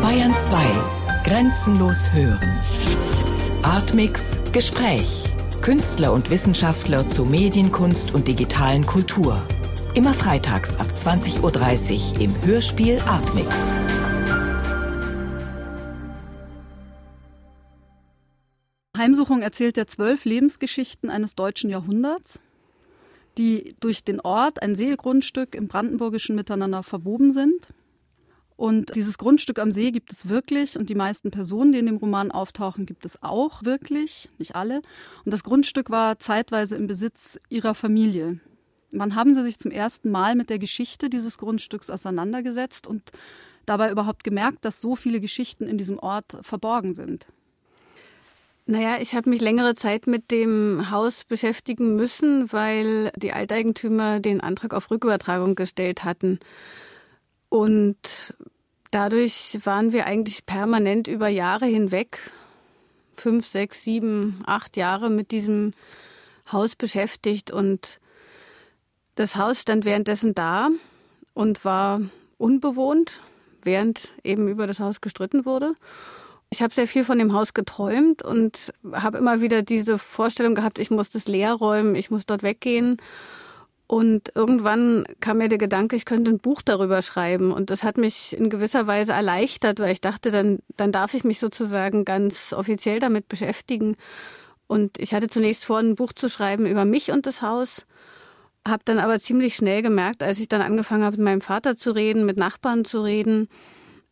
Bayern 2. Grenzenlos hören. Artmix Gespräch. Künstler und Wissenschaftler zu Medienkunst und digitalen Kultur. Immer freitags ab 20.30 Uhr im Hörspiel Artmix. Heimsuchung erzählt ja zwölf Lebensgeschichten eines deutschen Jahrhunderts, die durch den Ort, ein Seegrundstück im Brandenburgischen miteinander verwoben sind. Und dieses Grundstück am See gibt es wirklich und die meisten Personen, die in dem Roman auftauchen, gibt es auch wirklich, nicht alle. Und das Grundstück war zeitweise im Besitz ihrer Familie. Wann haben Sie sich zum ersten Mal mit der Geschichte dieses Grundstücks auseinandergesetzt und dabei überhaupt gemerkt, dass so viele Geschichten in diesem Ort verborgen sind? Naja, ich habe mich längere Zeit mit dem Haus beschäftigen müssen, weil die Alteigentümer den Antrag auf Rückübertragung gestellt hatten. Und dadurch waren wir eigentlich permanent über Jahre hinweg, fünf, sechs, sieben, acht Jahre mit diesem Haus beschäftigt. Und das Haus stand währenddessen da und war unbewohnt, während eben über das Haus gestritten wurde. Ich habe sehr viel von dem Haus geträumt und habe immer wieder diese Vorstellung gehabt, ich muss das leer räumen, ich muss dort weggehen. Und irgendwann kam mir der Gedanke, ich könnte ein Buch darüber schreiben. Und das hat mich in gewisser Weise erleichtert, weil ich dachte, dann, dann darf ich mich sozusagen ganz offiziell damit beschäftigen. Und ich hatte zunächst vor, ein Buch zu schreiben über mich und das Haus. Habe dann aber ziemlich schnell gemerkt, als ich dann angefangen habe, mit meinem Vater zu reden, mit Nachbarn zu reden,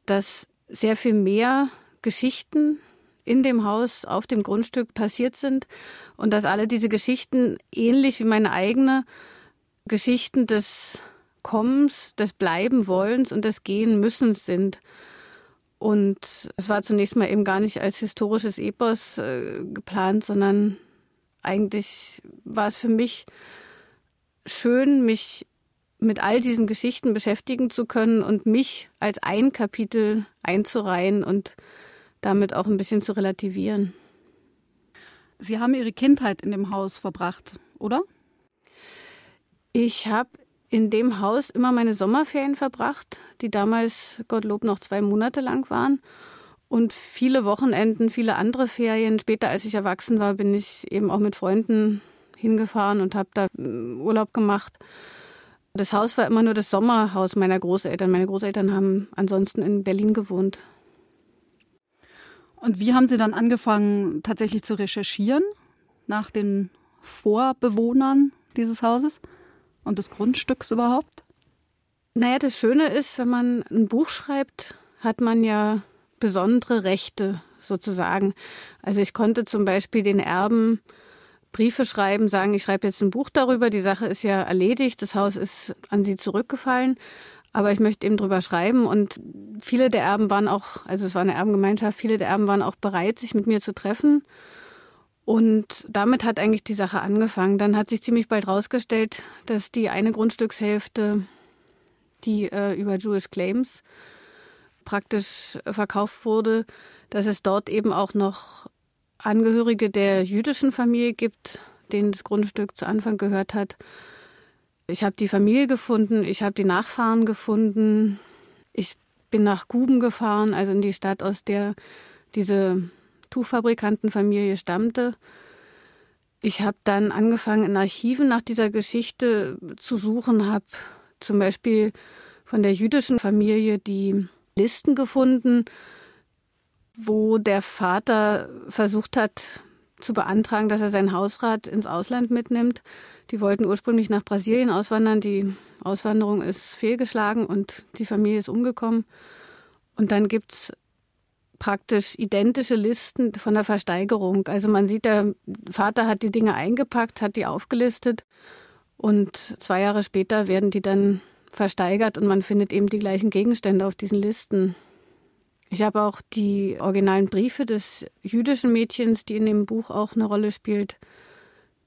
dass sehr viel mehr Geschichten in dem Haus auf dem Grundstück passiert sind und dass alle diese Geschichten ähnlich wie meine eigene Geschichten des Kommens, des Bleibenwollens und des Gehen müssens sind. Und es war zunächst mal eben gar nicht als historisches Epos äh, geplant, sondern eigentlich war es für mich schön, mich mit all diesen Geschichten beschäftigen zu können und mich als ein Kapitel einzureihen und damit auch ein bisschen zu relativieren. Sie haben Ihre Kindheit in dem Haus verbracht, oder? Ich habe in dem Haus immer meine Sommerferien verbracht, die damals, Gottlob, noch zwei Monate lang waren. Und viele Wochenenden, viele andere Ferien. Später, als ich erwachsen war, bin ich eben auch mit Freunden hingefahren und habe da mm, Urlaub gemacht. Das Haus war immer nur das Sommerhaus meiner Großeltern. Meine Großeltern haben ansonsten in Berlin gewohnt. Und wie haben Sie dann angefangen, tatsächlich zu recherchieren nach den Vorbewohnern dieses Hauses und des Grundstücks überhaupt? Naja, das Schöne ist, wenn man ein Buch schreibt, hat man ja besondere Rechte sozusagen. Also ich konnte zum Beispiel den Erben Briefe schreiben, sagen, ich schreibe jetzt ein Buch darüber, die Sache ist ja erledigt, das Haus ist an sie zurückgefallen, aber ich möchte eben drüber schreiben und viele der Erben waren auch, also es war eine Erbengemeinschaft, viele der Erben waren auch bereit, sich mit mir zu treffen. Und damit hat eigentlich die Sache angefangen. Dann hat sich ziemlich bald herausgestellt, dass die eine Grundstückshälfte, die äh, über Jewish Claims praktisch verkauft wurde, dass es dort eben auch noch Angehörige der jüdischen Familie gibt, denen das Grundstück zu Anfang gehört hat. Ich habe die Familie gefunden, ich habe die Nachfahren gefunden. Ich bin nach Guben gefahren, also in die Stadt, aus der diese Tuchfabrikantenfamilie stammte. Ich habe dann angefangen, in Archiven nach dieser Geschichte zu suchen, habe zum Beispiel von der jüdischen Familie die Listen gefunden, wo der Vater versucht hat zu beantragen, dass er seinen Hausrat ins Ausland mitnimmt. Die wollten ursprünglich nach Brasilien auswandern. Die Auswanderung ist fehlgeschlagen und die Familie ist umgekommen. Und dann gibt es praktisch identische Listen von der Versteigerung. Also man sieht, der Vater hat die Dinge eingepackt, hat die aufgelistet und zwei Jahre später werden die dann versteigert und man findet eben die gleichen Gegenstände auf diesen Listen. Ich habe auch die originalen Briefe des jüdischen Mädchens, die in dem Buch auch eine Rolle spielt,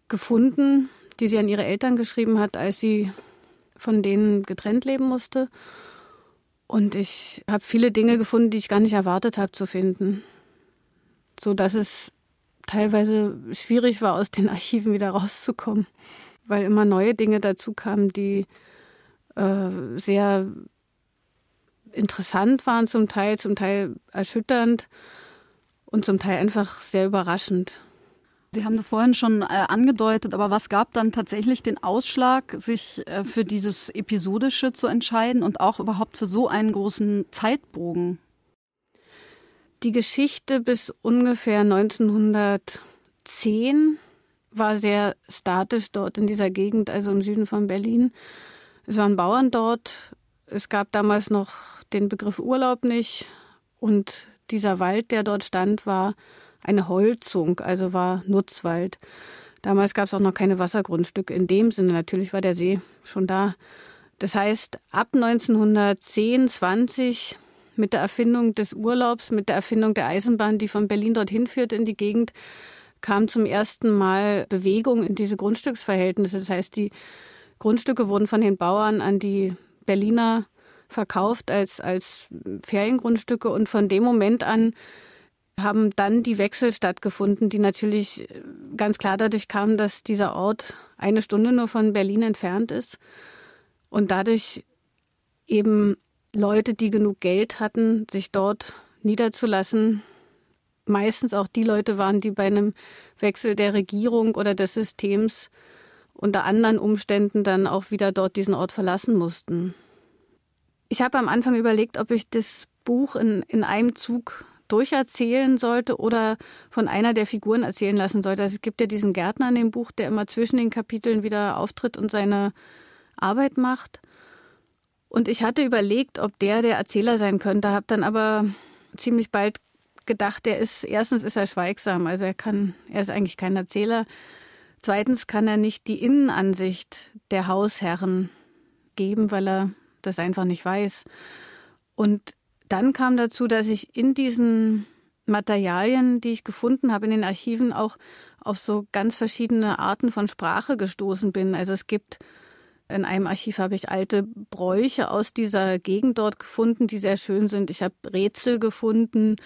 gefunden, die sie an ihre Eltern geschrieben hat, als sie von denen getrennt leben musste. Und ich habe viele Dinge gefunden, die ich gar nicht erwartet habe zu finden. So dass es teilweise schwierig war, aus den Archiven wieder rauszukommen, weil immer neue Dinge dazu kamen, die äh, sehr interessant waren zum Teil, zum Teil erschütternd und zum Teil einfach sehr überraschend. Sie haben das vorhin schon äh, angedeutet, aber was gab dann tatsächlich den Ausschlag, sich äh, für dieses Episodische zu entscheiden und auch überhaupt für so einen großen Zeitbogen? Die Geschichte bis ungefähr 1910 war sehr statisch dort in dieser Gegend, also im Süden von Berlin. Es waren Bauern dort. Es gab damals noch den Begriff Urlaub nicht. Und dieser Wald, der dort stand, war eine Holzung, also war Nutzwald. Damals gab es auch noch keine Wassergrundstücke in dem Sinne. Natürlich war der See schon da. Das heißt, ab 1910, 20 mit der Erfindung des Urlaubs, mit der Erfindung der Eisenbahn, die von Berlin dorthin führte in die Gegend, kam zum ersten Mal Bewegung in diese Grundstücksverhältnisse. Das heißt, die Grundstücke wurden von den Bauern an die Berliner verkauft als, als Feriengrundstücke und von dem Moment an haben dann die Wechsel stattgefunden, die natürlich ganz klar dadurch kamen, dass dieser Ort eine Stunde nur von Berlin entfernt ist und dadurch eben Leute, die genug Geld hatten, sich dort niederzulassen, meistens auch die Leute waren, die bei einem Wechsel der Regierung oder des Systems unter anderen Umständen dann auch wieder dort diesen Ort verlassen mussten. Ich habe am Anfang überlegt, ob ich das Buch in, in einem Zug durcherzählen sollte oder von einer der Figuren erzählen lassen sollte. Also es gibt ja diesen Gärtner in dem Buch, der immer zwischen den Kapiteln wieder auftritt und seine Arbeit macht. Und ich hatte überlegt, ob der der Erzähler sein könnte, habe dann aber ziemlich bald gedacht, der ist erstens ist er schweigsam, also er kann, er ist eigentlich kein Erzähler. Zweitens kann er nicht die Innenansicht der Hausherren geben, weil er das einfach nicht weiß. Und dann kam dazu, dass ich in diesen Materialien, die ich gefunden habe in den Archiven, auch auf so ganz verschiedene Arten von Sprache gestoßen bin. Also es gibt in einem Archiv habe ich alte Bräuche aus dieser Gegend dort gefunden, die sehr schön sind. Ich habe Rätsel gefunden,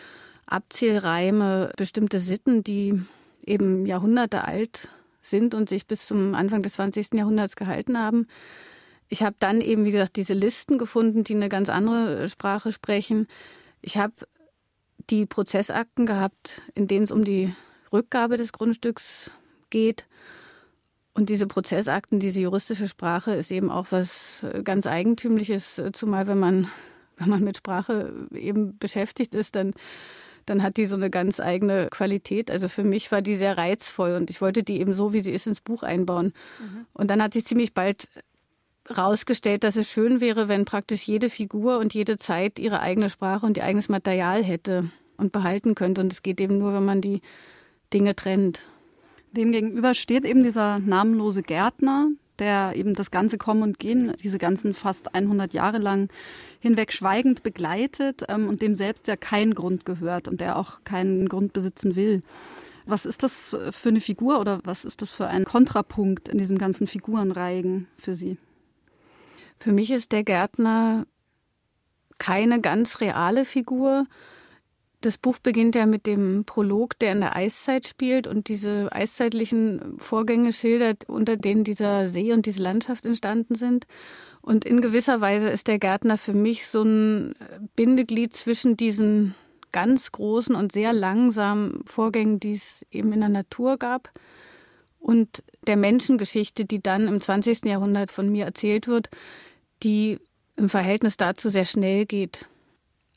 Abzählreime, bestimmte Sitten, die eben Jahrhunderte alt sind und sich bis zum Anfang des 20. Jahrhunderts gehalten haben. Ich habe dann eben, wie gesagt, diese Listen gefunden, die eine ganz andere Sprache sprechen. Ich habe die Prozessakten gehabt, in denen es um die Rückgabe des Grundstücks geht. Und diese Prozessakten, diese juristische Sprache ist eben auch was ganz Eigentümliches, zumal wenn man, wenn man mit Sprache eben beschäftigt ist, dann, dann hat die so eine ganz eigene Qualität. Also für mich war die sehr reizvoll und ich wollte die eben so, wie sie ist, ins Buch einbauen. Mhm. Und dann hat sich ziemlich bald rausgestellt, dass es schön wäre, wenn praktisch jede Figur und jede Zeit ihre eigene Sprache und ihr eigenes Material hätte und behalten könnte. Und es geht eben nur, wenn man die Dinge trennt. Demgegenüber steht eben dieser namenlose Gärtner, der eben das ganze Kommen und Gehen, diese ganzen fast 100 Jahre lang hinweg schweigend begleitet ähm, und dem selbst ja kein Grund gehört und der auch keinen Grund besitzen will. Was ist das für eine Figur oder was ist das für ein Kontrapunkt in diesem ganzen Figurenreigen für Sie? Für mich ist der Gärtner keine ganz reale Figur. Das Buch beginnt ja mit dem Prolog, der in der Eiszeit spielt und diese eiszeitlichen Vorgänge schildert, unter denen dieser See und diese Landschaft entstanden sind. Und in gewisser Weise ist der Gärtner für mich so ein Bindeglied zwischen diesen ganz großen und sehr langsamen Vorgängen, die es eben in der Natur gab, und der Menschengeschichte, die dann im 20. Jahrhundert von mir erzählt wird, die im Verhältnis dazu sehr schnell geht.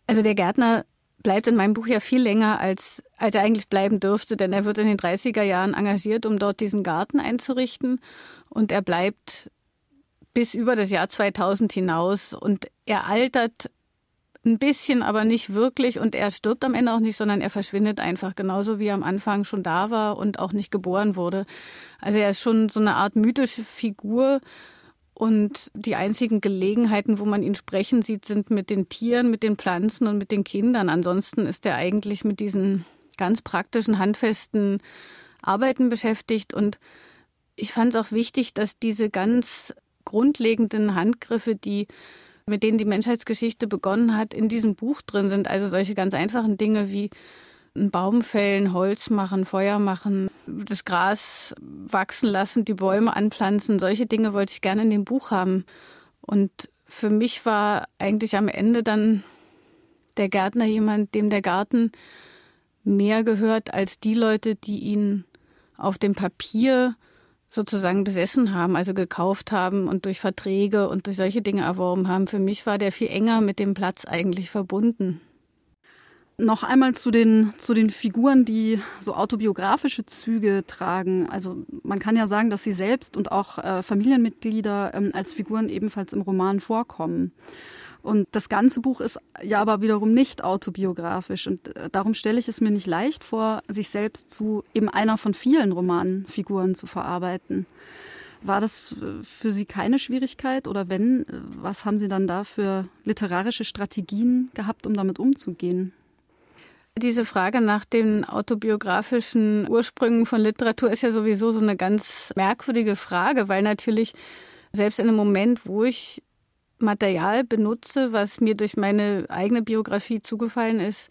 Also der Gärtner bleibt in meinem Buch ja viel länger, als, als er eigentlich bleiben dürfte, denn er wird in den 30er Jahren engagiert, um dort diesen Garten einzurichten. Und er bleibt bis über das Jahr 2000 hinaus. Und er altert ein bisschen, aber nicht wirklich. Und er stirbt am Ende auch nicht, sondern er verschwindet einfach genauso, wie er am Anfang schon da war und auch nicht geboren wurde. Also er ist schon so eine Art mythische Figur, und die einzigen Gelegenheiten, wo man ihn sprechen sieht, sind mit den Tieren, mit den Pflanzen und mit den Kindern. Ansonsten ist er eigentlich mit diesen ganz praktischen, handfesten Arbeiten beschäftigt. Und ich fand es auch wichtig, dass diese ganz grundlegenden Handgriffe, die mit denen die Menschheitsgeschichte begonnen hat, in diesem Buch drin sind. Also solche ganz einfachen Dinge wie einen Baum fällen, Holz machen, Feuer machen, das Gras wachsen lassen, die Bäume anpflanzen. Solche Dinge wollte ich gerne in dem Buch haben. Und für mich war eigentlich am Ende dann der Gärtner jemand, dem der Garten mehr gehört als die Leute, die ihn auf dem Papier sozusagen besessen haben, also gekauft haben und durch Verträge und durch solche Dinge erworben haben. Für mich war der viel enger mit dem Platz eigentlich verbunden. Noch einmal zu den, zu den Figuren, die so autobiografische Züge tragen. Also man kann ja sagen, dass sie selbst und auch äh, Familienmitglieder ähm, als Figuren ebenfalls im Roman vorkommen. Und das ganze Buch ist ja aber wiederum nicht autobiografisch. Und äh, darum stelle ich es mir nicht leicht vor, sich selbst zu eben einer von vielen Romanfiguren zu verarbeiten. War das äh, für Sie keine Schwierigkeit? Oder wenn, äh, was haben Sie dann da für literarische Strategien gehabt, um damit umzugehen? Diese Frage nach den autobiografischen Ursprüngen von Literatur ist ja sowieso so eine ganz merkwürdige Frage, weil natürlich selbst in einem Moment, wo ich Material benutze, was mir durch meine eigene Biografie zugefallen ist,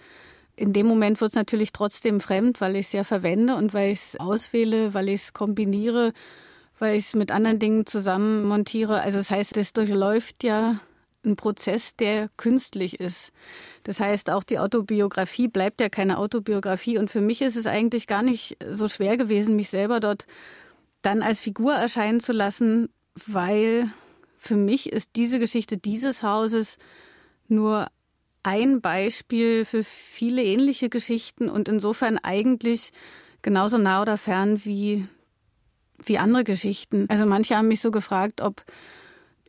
in dem Moment wird es natürlich trotzdem fremd, weil ich es ja verwende und weil ich es auswähle, weil ich es kombiniere, weil ich es mit anderen Dingen zusammen montiere. Also das heißt, es durchläuft ja ein Prozess, der künstlich ist. Das heißt, auch die Autobiografie bleibt ja keine Autobiografie. Und für mich ist es eigentlich gar nicht so schwer gewesen, mich selber dort dann als Figur erscheinen zu lassen, weil für mich ist diese Geschichte dieses Hauses nur ein Beispiel für viele ähnliche Geschichten und insofern eigentlich genauso nah oder fern wie, wie andere Geschichten. Also manche haben mich so gefragt, ob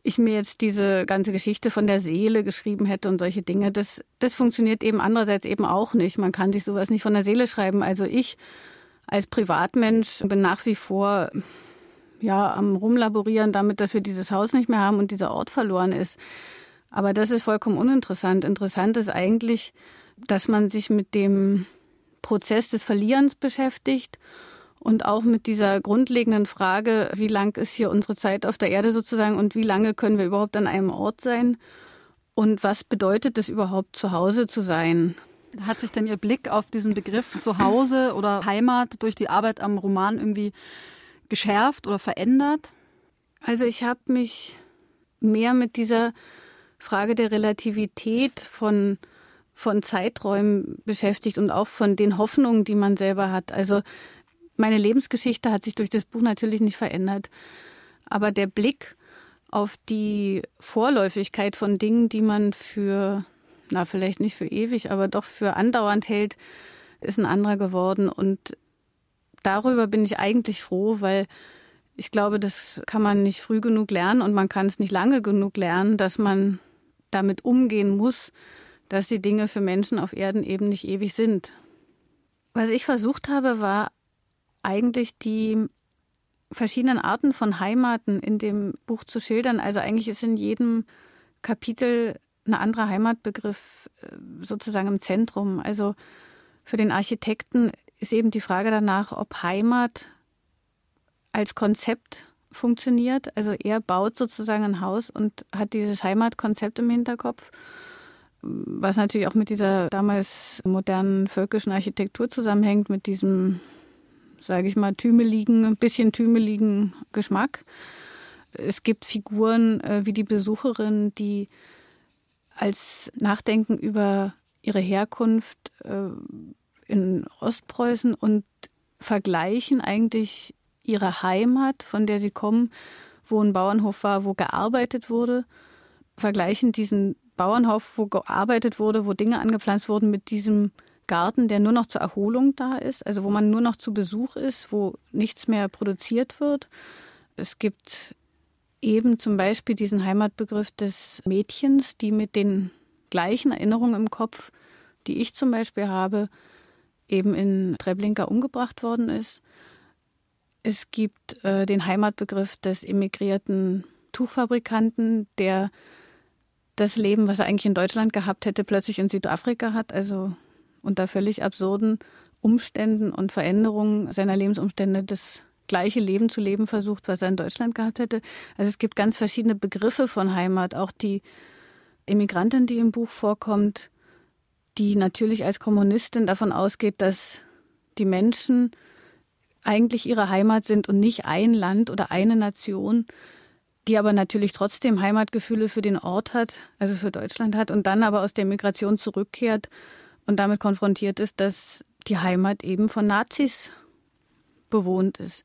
ich mir jetzt diese ganze Geschichte von der Seele geschrieben hätte und solche Dinge. Das, das funktioniert eben andererseits eben auch nicht. Man kann sich sowas nicht von der Seele schreiben. Also ich als Privatmensch bin nach wie vor ja, am Rumlaborieren damit, dass wir dieses Haus nicht mehr haben und dieser Ort verloren ist. Aber das ist vollkommen uninteressant. Interessant ist eigentlich, dass man sich mit dem Prozess des Verlierens beschäftigt und auch mit dieser grundlegenden Frage, wie lang ist hier unsere Zeit auf der Erde sozusagen und wie lange können wir überhaupt an einem Ort sein und was bedeutet es überhaupt, zu Hause zu sein? Hat sich denn Ihr Blick auf diesen Begriff Zuhause oder Heimat durch die Arbeit am Roman irgendwie geschärft oder verändert? Also ich habe mich mehr mit dieser Frage der Relativität von, von Zeiträumen beschäftigt und auch von den Hoffnungen, die man selber hat. Also meine Lebensgeschichte hat sich durch das Buch natürlich nicht verändert. Aber der Blick auf die Vorläufigkeit von Dingen, die man für, na, vielleicht nicht für ewig, aber doch für andauernd hält, ist ein anderer geworden. Und darüber bin ich eigentlich froh, weil ich glaube, das kann man nicht früh genug lernen und man kann es nicht lange genug lernen, dass man damit umgehen muss, dass die Dinge für Menschen auf Erden eben nicht ewig sind. Was ich versucht habe, war eigentlich die verschiedenen Arten von Heimaten in dem Buch zu schildern. Also eigentlich ist in jedem Kapitel ein anderer Heimatbegriff äh, sozusagen im Zentrum. Also für den Architekten ist eben die Frage danach, ob Heimat als Konzept funktioniert. Also er baut sozusagen ein Haus und hat dieses Heimatkonzept im Hinterkopf, was natürlich auch mit dieser damals modernen völkischen Architektur zusammenhängt, mit diesem, sage ich mal, tümeligen, ein bisschen tümeligen Geschmack. Es gibt Figuren äh, wie die Besucherin, die als Nachdenken über ihre Herkunft äh, in Ostpreußen und vergleichen eigentlich ihre Heimat, von der sie kommen, wo ein Bauernhof war, wo gearbeitet wurde, vergleichen diesen Bauernhof, wo gearbeitet wurde, wo Dinge angepflanzt wurden, mit diesem Garten, der nur noch zur Erholung da ist, also wo man nur noch zu Besuch ist, wo nichts mehr produziert wird. Es gibt eben zum Beispiel diesen Heimatbegriff des Mädchens, die mit den gleichen Erinnerungen im Kopf, die ich zum Beispiel habe, eben in Treblinka umgebracht worden ist. Es gibt äh, den Heimatbegriff des emigrierten Tuchfabrikanten, der das Leben, was er eigentlich in Deutschland gehabt hätte, plötzlich in Südafrika hat, also unter völlig absurden Umständen und Veränderungen seiner Lebensumstände das gleiche Leben zu leben versucht, was er in Deutschland gehabt hätte. Also es gibt ganz verschiedene Begriffe von Heimat. Auch die Immigrantin, die im Buch vorkommt, die natürlich als Kommunistin davon ausgeht, dass die Menschen eigentlich ihre Heimat sind und nicht ein Land oder eine Nation, die aber natürlich trotzdem Heimatgefühle für den Ort hat, also für Deutschland hat und dann aber aus der Migration zurückkehrt und damit konfrontiert ist, dass die Heimat eben von Nazis bewohnt ist.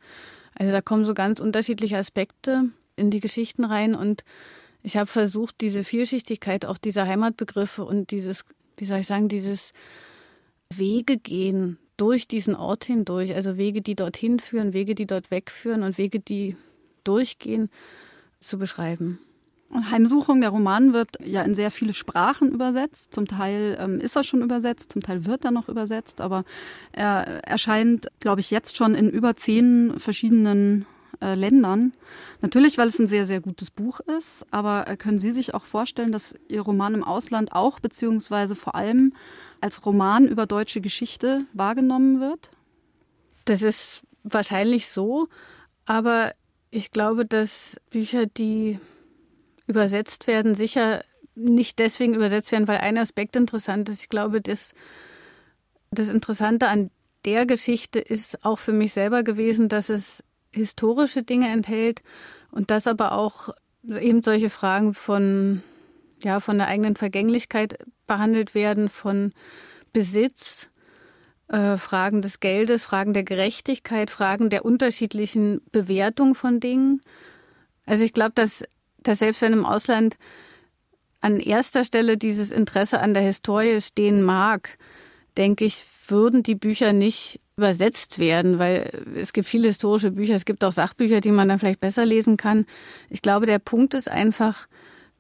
Also da kommen so ganz unterschiedliche Aspekte in die Geschichten rein und ich habe versucht, diese Vielschichtigkeit auch dieser Heimatbegriffe und dieses, wie soll ich sagen, dieses Wege gehen durch diesen Ort hindurch, also Wege, die dorthin führen, Wege, die dort wegführen und Wege, die durchgehen, zu beschreiben. Heimsuchung, der Roman wird ja in sehr viele Sprachen übersetzt. Zum Teil ähm, ist er schon übersetzt, zum Teil wird er noch übersetzt, aber er erscheint, glaube ich, jetzt schon in über zehn verschiedenen äh, Ländern. Natürlich, weil es ein sehr, sehr gutes Buch ist, aber äh, können Sie sich auch vorstellen, dass Ihr Roman im Ausland auch beziehungsweise vor allem als Roman über deutsche Geschichte wahrgenommen wird? Das ist wahrscheinlich so, aber ich glaube, dass Bücher, die übersetzt werden, sicher nicht deswegen übersetzt werden, weil ein Aspekt interessant ist. Ich glaube, das, das Interessante an der Geschichte ist auch für mich selber gewesen, dass es historische Dinge enthält und dass aber auch eben solche Fragen von, ja, von der eigenen Vergänglichkeit behandelt werden, von Besitz, äh, Fragen des Geldes, Fragen der Gerechtigkeit, Fragen der unterschiedlichen Bewertung von Dingen. Also ich glaube, dass, dass selbst wenn im Ausland an erster Stelle dieses Interesse an der Historie stehen mag, denke ich, würden die Bücher nicht übersetzt werden, weil es gibt viele historische Bücher, es gibt auch Sachbücher, die man dann vielleicht besser lesen kann. Ich glaube, der Punkt ist einfach,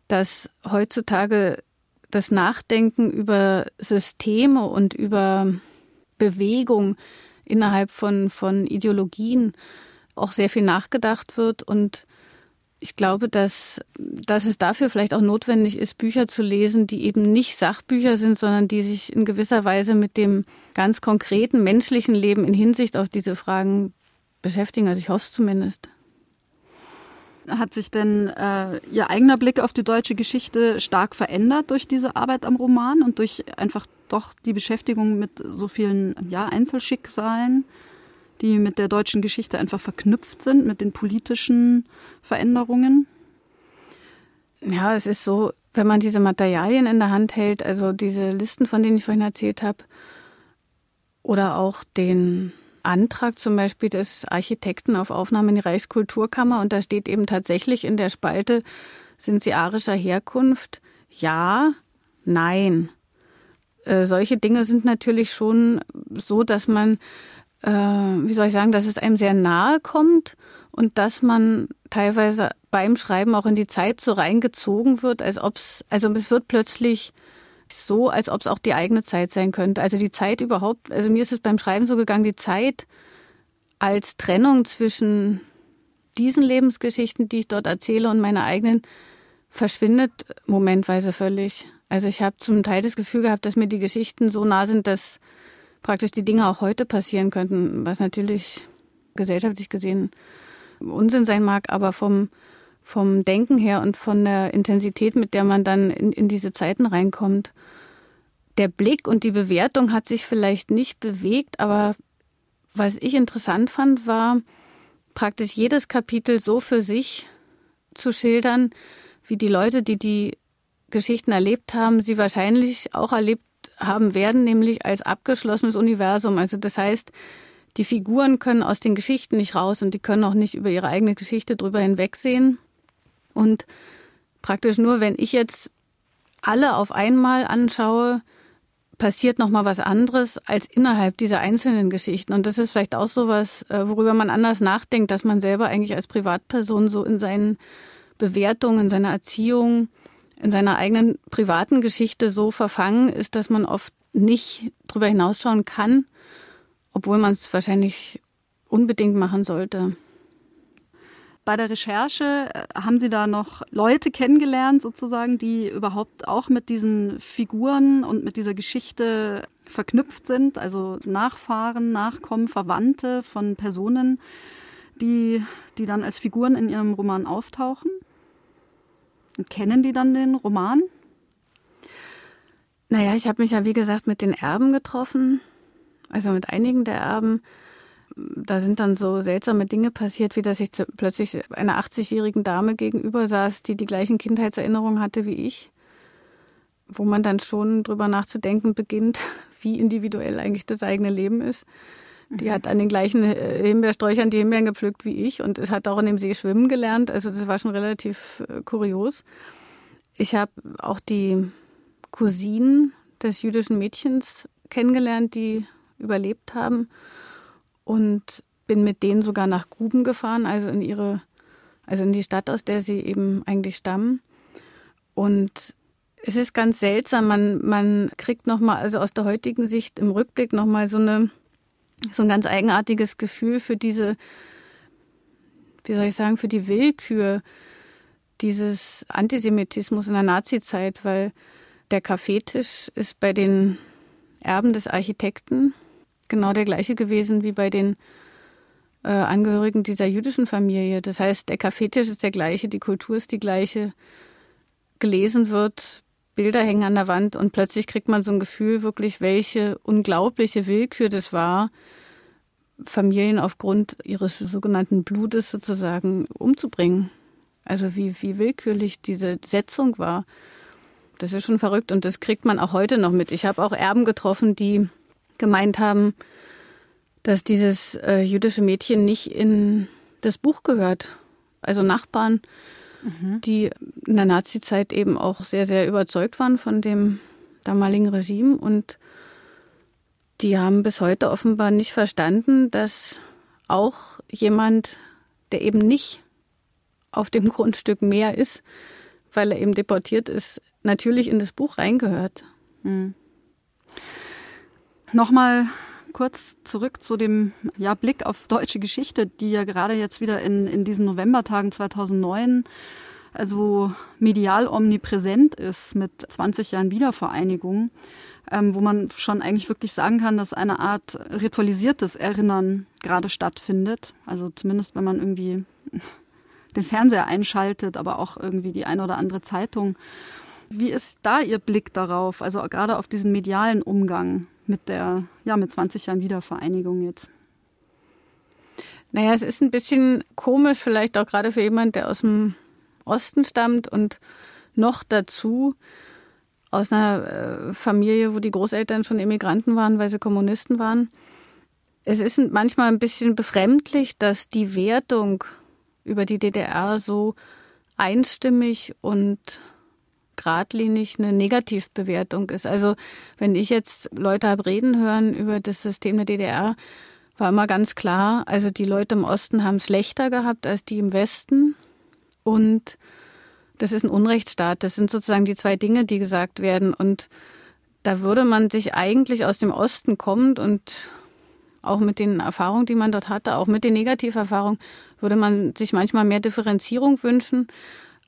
dass heutzutage das Nachdenken über Systeme und über Bewegung innerhalb von, von Ideologien auch sehr viel nachgedacht wird. Und ich glaube, dass, dass es dafür vielleicht auch notwendig ist, Bücher zu lesen, die eben nicht Sachbücher sind, sondern die sich in gewisser Weise mit dem ganz konkreten menschlichen Leben in Hinsicht auf diese Fragen beschäftigen. Also ich hoffe es zumindest. Hat sich denn äh, Ihr eigener Blick auf die deutsche Geschichte stark verändert durch diese Arbeit am Roman und durch einfach doch die Beschäftigung mit so vielen ja, Einzelschicksalen, die mit der deutschen Geschichte einfach verknüpft sind, mit den politischen Veränderungen? Ja, es ist so, wenn man diese Materialien in der Hand hält, also diese Listen, von denen ich vorhin erzählt habe, oder auch den Antrag zum Beispiel des Architekten auf Aufnahme in die Reichskulturkammer und da steht eben tatsächlich in der Spalte, sind sie arischer Herkunft? Ja, nein. Äh, solche Dinge sind natürlich schon so, dass man, äh, wie soll ich sagen, dass es einem sehr nahe kommt und dass man teilweise beim Schreiben auch in die Zeit so reingezogen wird, als ob es, also es wird plötzlich so, als ob es auch die eigene Zeit sein könnte. Also die Zeit überhaupt, also mir ist es beim Schreiben so gegangen, die Zeit als Trennung zwischen diesen Lebensgeschichten, die ich dort erzähle, und meiner eigenen, verschwindet momentweise völlig. Also ich habe zum Teil das Gefühl gehabt, dass mir die Geschichten so nah sind, dass praktisch die Dinge auch heute passieren könnten, was natürlich gesellschaftlich gesehen Unsinn sein mag, aber vom, vom Denken her und von der Intensität, mit der man dann in, in diese Zeiten reinkommt. Der Blick und die Bewertung hat sich vielleicht nicht bewegt, aber was ich interessant fand, war praktisch jedes Kapitel so für sich zu schildern, wie die Leute, die die Geschichten erlebt haben, sie wahrscheinlich auch erlebt haben werden, nämlich als abgeschlossenes Universum. Also das heißt, die Figuren können aus den Geschichten nicht raus und die können auch nicht über ihre eigene Geschichte drüber hinwegsehen. Und praktisch nur, wenn ich jetzt alle auf einmal anschaue, passiert noch mal was anderes als innerhalb dieser einzelnen Geschichten. Und das ist vielleicht auch so was, äh, worüber man anders nachdenkt, dass man selber eigentlich als Privatperson so in seinen Bewertungen, in seiner Erziehung in seiner eigenen privaten Geschichte so verfangen ist, dass man oft nicht drüber hinausschauen kann, obwohl man es wahrscheinlich unbedingt machen sollte. Bei der Recherche äh, haben Sie da noch Leute kennengelernt, sozusagen, die überhaupt auch mit diesen Figuren und mit dieser Geschichte verknüpft sind, also Nachfahren, Nachkommen, Verwandte von Personen, die, die dann als Figuren in Ihrem Roman auftauchen? Kennen die dann den Roman? Naja, ich habe mich ja, wie gesagt, mit den Erben getroffen, also mit einigen der Erben. da sind dann so seltsame Dinge passiert, wie dass ich plötzlich einer 80-jährigen Dame gegenüber saß, die die gleichen Kindheitserinnerungen hatte wie ich, wo man dann schon drüber nachzudenken beginnt, wie individuell eigentlich das eigene Leben ist. Die hat an den gleichen äh, Himbeersträuchern die Himbeeren gepflückt wie ich und hat auch in dem See schwimmen gelernt. Also das war schon relativ äh, kurios. Ich habe auch die Cousinen des jüdischen Mädchens kennengelernt, die überlebt haben und bin mit denen sogar nach Gruben gefahren, also in ihre, also in die Stadt, aus der sie eben eigentlich stammen. Und es ist ganz seltsam, man, man kriegt nochmal, also aus der heutigen Sicht im Rückblick nochmal so eine so ein ganz eigenartiges Gefühl für diese, wie soll ich sagen, für die Willkür dieses Antisemitismus in der Nazizeit, weil der Kaffeetisch ist bei den Erben des Architekten genau der gleiche gewesen wie bei den äh, Angehörigen dieser jüdischen Familie. Das heißt, der Kaffeetisch ist der gleiche, die Kultur ist die gleiche, gelesen wird Bilder hängen an der Wand und plötzlich kriegt man so ein Gefühl, wirklich, welche unglaubliche Willkür das war, Familien aufgrund ihres sogenannten Blutes sozusagen umzubringen. Also wie, wie willkürlich diese Setzung war. Das ist schon verrückt und das kriegt man auch heute noch mit. Ich habe auch Erben getroffen, die gemeint haben, dass dieses äh, jüdische Mädchen nicht in das Buch gehört. Also Nachbarn, mhm. die in der Nazizeit eben auch sehr, sehr überzeugt waren von dem damaligen Regime und die haben bis heute offenbar nicht verstanden, dass auch jemand, der eben nicht auf dem Grundstück mehr ist, weil er eben deportiert ist, natürlich in das Buch reingehört. Mhm. Nochmal kurz zurück zu dem ja, Blick auf deutsche Geschichte, die ja gerade jetzt wieder in, in diesen Novembertagen 2009 also medial omnipräsent ist mit 20 Jahren Wiedervereinigung, ähm, wo man schon eigentlich wirklich sagen kann, dass eine Art ritualisiertes Erinnern gerade stattfindet. Also zumindest, wenn man irgendwie den Fernseher einschaltet, aber auch irgendwie die eine oder andere Zeitung. Wie ist da Ihr Blick darauf, also gerade auf diesen medialen Umgang mit der, ja, mit 20 Jahren Wiedervereinigung jetzt? Naja, es ist ein bisschen komisch, vielleicht auch gerade für jemand, der aus dem Osten stammt und noch dazu aus einer äh, Familie, wo die Großeltern schon Immigranten waren, weil sie Kommunisten waren. Es ist manchmal ein bisschen befremdlich, dass die Wertung über die DDR so einstimmig und geradlinig eine Negativbewertung ist. Also wenn ich jetzt Leute habe reden hören über das System der DDR, war immer ganz klar, also die Leute im Osten haben es schlechter gehabt als die im Westen. Und das ist ein Unrechtsstaat. Das sind sozusagen die zwei Dinge, die gesagt werden. Und da würde man sich eigentlich aus dem Osten kommend und auch mit den Erfahrungen, die man dort hatte, auch mit den Negativerfahrungen, würde man sich manchmal mehr Differenzierung wünschen.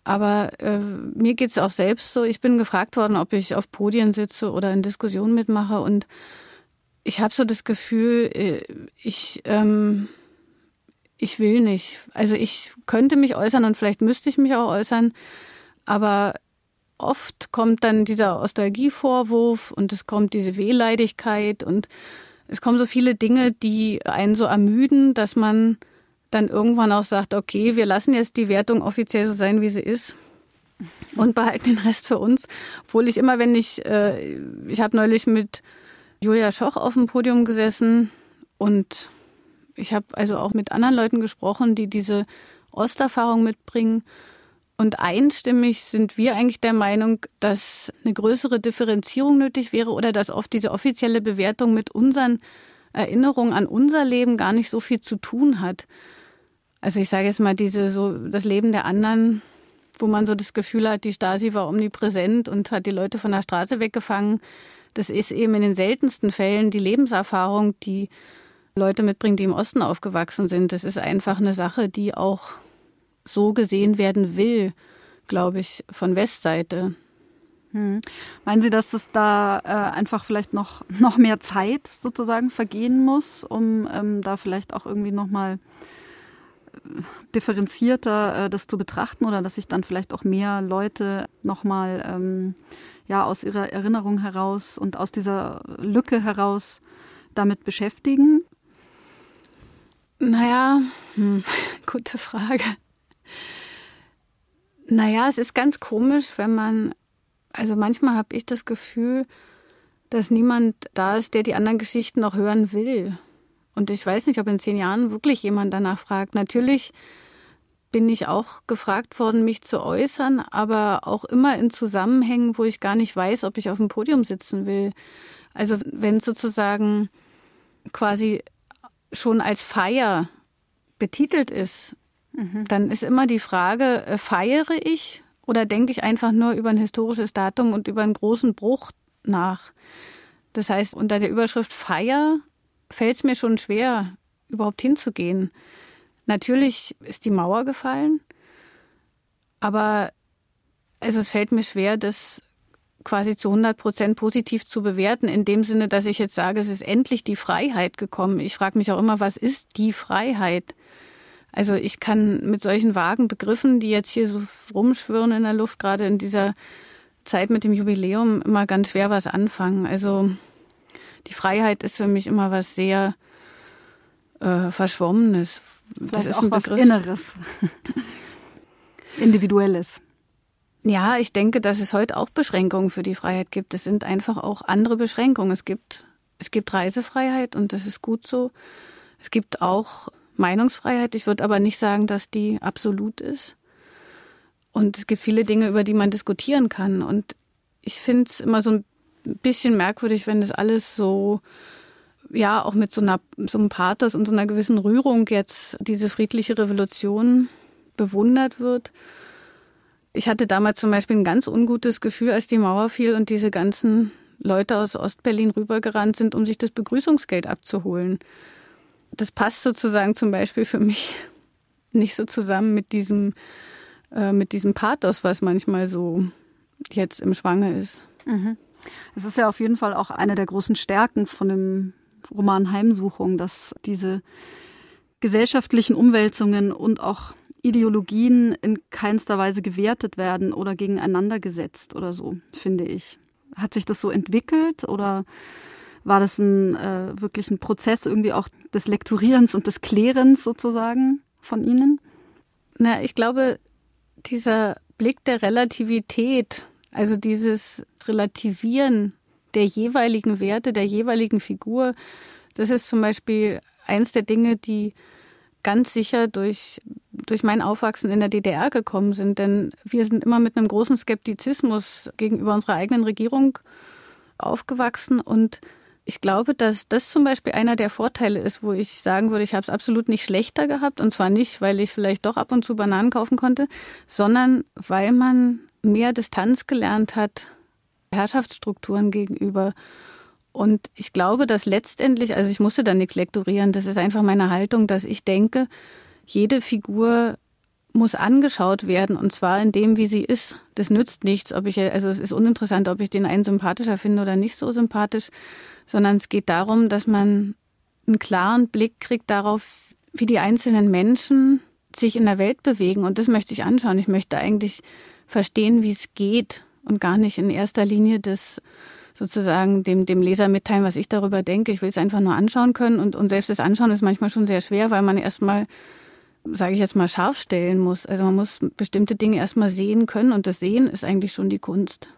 Aber äh, mir geht es auch selbst so. Ich bin gefragt worden, ob ich auf Podien sitze oder in Diskussionen mitmache. Und ich habe so das Gefühl, äh, ich, ähm, ich will nicht. Also ich könnte mich äußern und vielleicht müsste ich mich auch äußern. Aber oft kommt dann dieser Nostalgievorwurf und es kommt diese Wehleidigkeit und es kommen so viele Dinge, die einen so ermüden, dass man dann irgendwann auch sagt, okay, wir lassen jetzt die Wertung offiziell so sein, wie sie ist und behalten den Rest für uns. Obwohl ich immer, wenn ich, äh, ich habe neulich mit Julia Schoch auf dem Podium gesessen und ich habe also auch mit anderen Leuten gesprochen, die diese Osterfahrung mitbringen. Und einstimmig sind wir eigentlich der Meinung, dass eine größere Differenzierung nötig wäre oder dass oft diese offizielle Bewertung mit unseren Erinnerungen an unser Leben gar nicht so viel zu tun hat. Also ich sage jetzt mal, diese so das Leben der anderen, wo man so das Gefühl hat, die Stasi war omnipräsent und hat die Leute von der Straße weggefangen. Das ist eben in den seltensten Fällen die Lebenserfahrung, die Leute mitbringen, die im Osten aufgewachsen sind. Das ist einfach eine Sache, die auch so gesehen werden will, glaube ich, von Westseite. Hm. Meinen Sie, dass es da äh, einfach vielleicht noch, noch mehr Zeit sozusagen vergehen muss, um ähm, da vielleicht auch irgendwie nochmal differenzierter äh, das zu betrachten oder dass sich dann vielleicht auch mehr Leute nochmal ähm, ja, aus ihrer Erinnerung heraus und aus dieser Lücke heraus damit beschäftigen? Naja, hm, gute Frage. Naja, es ist ganz komisch, wenn man, also manchmal habe ich das Gefühl, dass niemand da ist, der die anderen Geschichten noch hören will. Und ich weiß nicht, ob in zehn Jahren wirklich jemand danach fragt. Natürlich bin ich auch gefragt worden, mich zu äußern, aber auch immer in Zusammenhängen, wo ich gar nicht weiß, ob ich auf dem Podium sitzen will. Also wenn sozusagen quasi schon als Feier betitelt ist, mhm. dann ist immer die Frage, äh, feiere ich oder denke ich einfach nur über ein historisches Datum und über einen großen Bruch nach? Das heißt, unter der Überschrift Feier fällt es mir schon schwer, überhaupt hinzugehen. Natürlich ist die Mauer gefallen, aber also es fällt mir schwer, das quasi zu 100 Prozent positiv zu bewerten, in dem Sinne, dass ich jetzt sage, es ist endlich die Freiheit gekommen. Ich frage mich auch immer, was ist die Freiheit? Also ich kann mit solchen vagen Begriffen, die jetzt hier so rumschwirren in der Luft, gerade in dieser Zeit mit dem Jubiläum, immer ganz schwer was anfangen. Also die Freiheit ist für mich immer was sehr äh, Verschwommenes. Vielleicht das ist auch ein was Begriff. Inneres. Individuelles. Ja, ich denke, dass es heute auch Beschränkungen für die Freiheit gibt. Es sind einfach auch andere Beschränkungen. Es gibt, es gibt Reisefreiheit und das ist gut so. Es gibt auch Meinungsfreiheit. Ich würde aber nicht sagen, dass die absolut ist. Und es gibt viele Dinge, über die man diskutieren kann. Und ich finde es immer so ein bisschen merkwürdig, wenn das alles so ja auch mit so, einer, so einem Pathos und so einer gewissen Rührung jetzt diese friedliche Revolution bewundert wird. Ich hatte damals zum Beispiel ein ganz ungutes Gefühl, als die Mauer fiel und diese ganzen Leute aus Ostberlin rübergerannt sind, um sich das Begrüßungsgeld abzuholen. Das passt sozusagen zum Beispiel für mich nicht so zusammen mit diesem, äh, mit diesem Pathos, was manchmal so jetzt im Schwange ist. Mhm. Es ist ja auf jeden Fall auch eine der großen Stärken von dem Roman Heimsuchung, dass diese gesellschaftlichen Umwälzungen und auch Ideologien in keinster Weise gewertet werden oder gegeneinander gesetzt oder so, finde ich. Hat sich das so entwickelt oder war das ein äh, wirklich ein Prozess irgendwie auch des Lekturierens und des Klärens sozusagen von Ihnen? Na, ich glaube, dieser Blick der Relativität, also dieses Relativieren der jeweiligen Werte, der jeweiligen Figur. Das ist zum Beispiel eins der Dinge, die ganz sicher durch, durch mein Aufwachsen in der DDR gekommen sind. Denn wir sind immer mit einem großen Skeptizismus gegenüber unserer eigenen Regierung aufgewachsen. Und ich glaube, dass das zum Beispiel einer der Vorteile ist, wo ich sagen würde, ich habe es absolut nicht schlechter gehabt. Und zwar nicht, weil ich vielleicht doch ab und zu Bananen kaufen konnte, sondern weil man mehr Distanz gelernt hat Herrschaftsstrukturen gegenüber. Und ich glaube, dass letztendlich, also ich musste da nichts lektorieren, das ist einfach meine Haltung, dass ich denke, jede Figur muss angeschaut werden und zwar in dem, wie sie ist. Das nützt nichts, ob ich, also es ist uninteressant, ob ich den einen sympathischer finde oder nicht so sympathisch, sondern es geht darum, dass man einen klaren Blick kriegt darauf, wie die einzelnen Menschen sich in der Welt bewegen. Und das möchte ich anschauen. Ich möchte eigentlich verstehen, wie es geht und gar nicht in erster Linie das sozusagen dem, dem Leser mitteilen, was ich darüber denke. Ich will es einfach nur anschauen können und, und selbst das Anschauen ist manchmal schon sehr schwer, weil man erstmal, sage ich jetzt mal, scharf stellen muss. Also man muss bestimmte Dinge erstmal sehen können und das Sehen ist eigentlich schon die Kunst.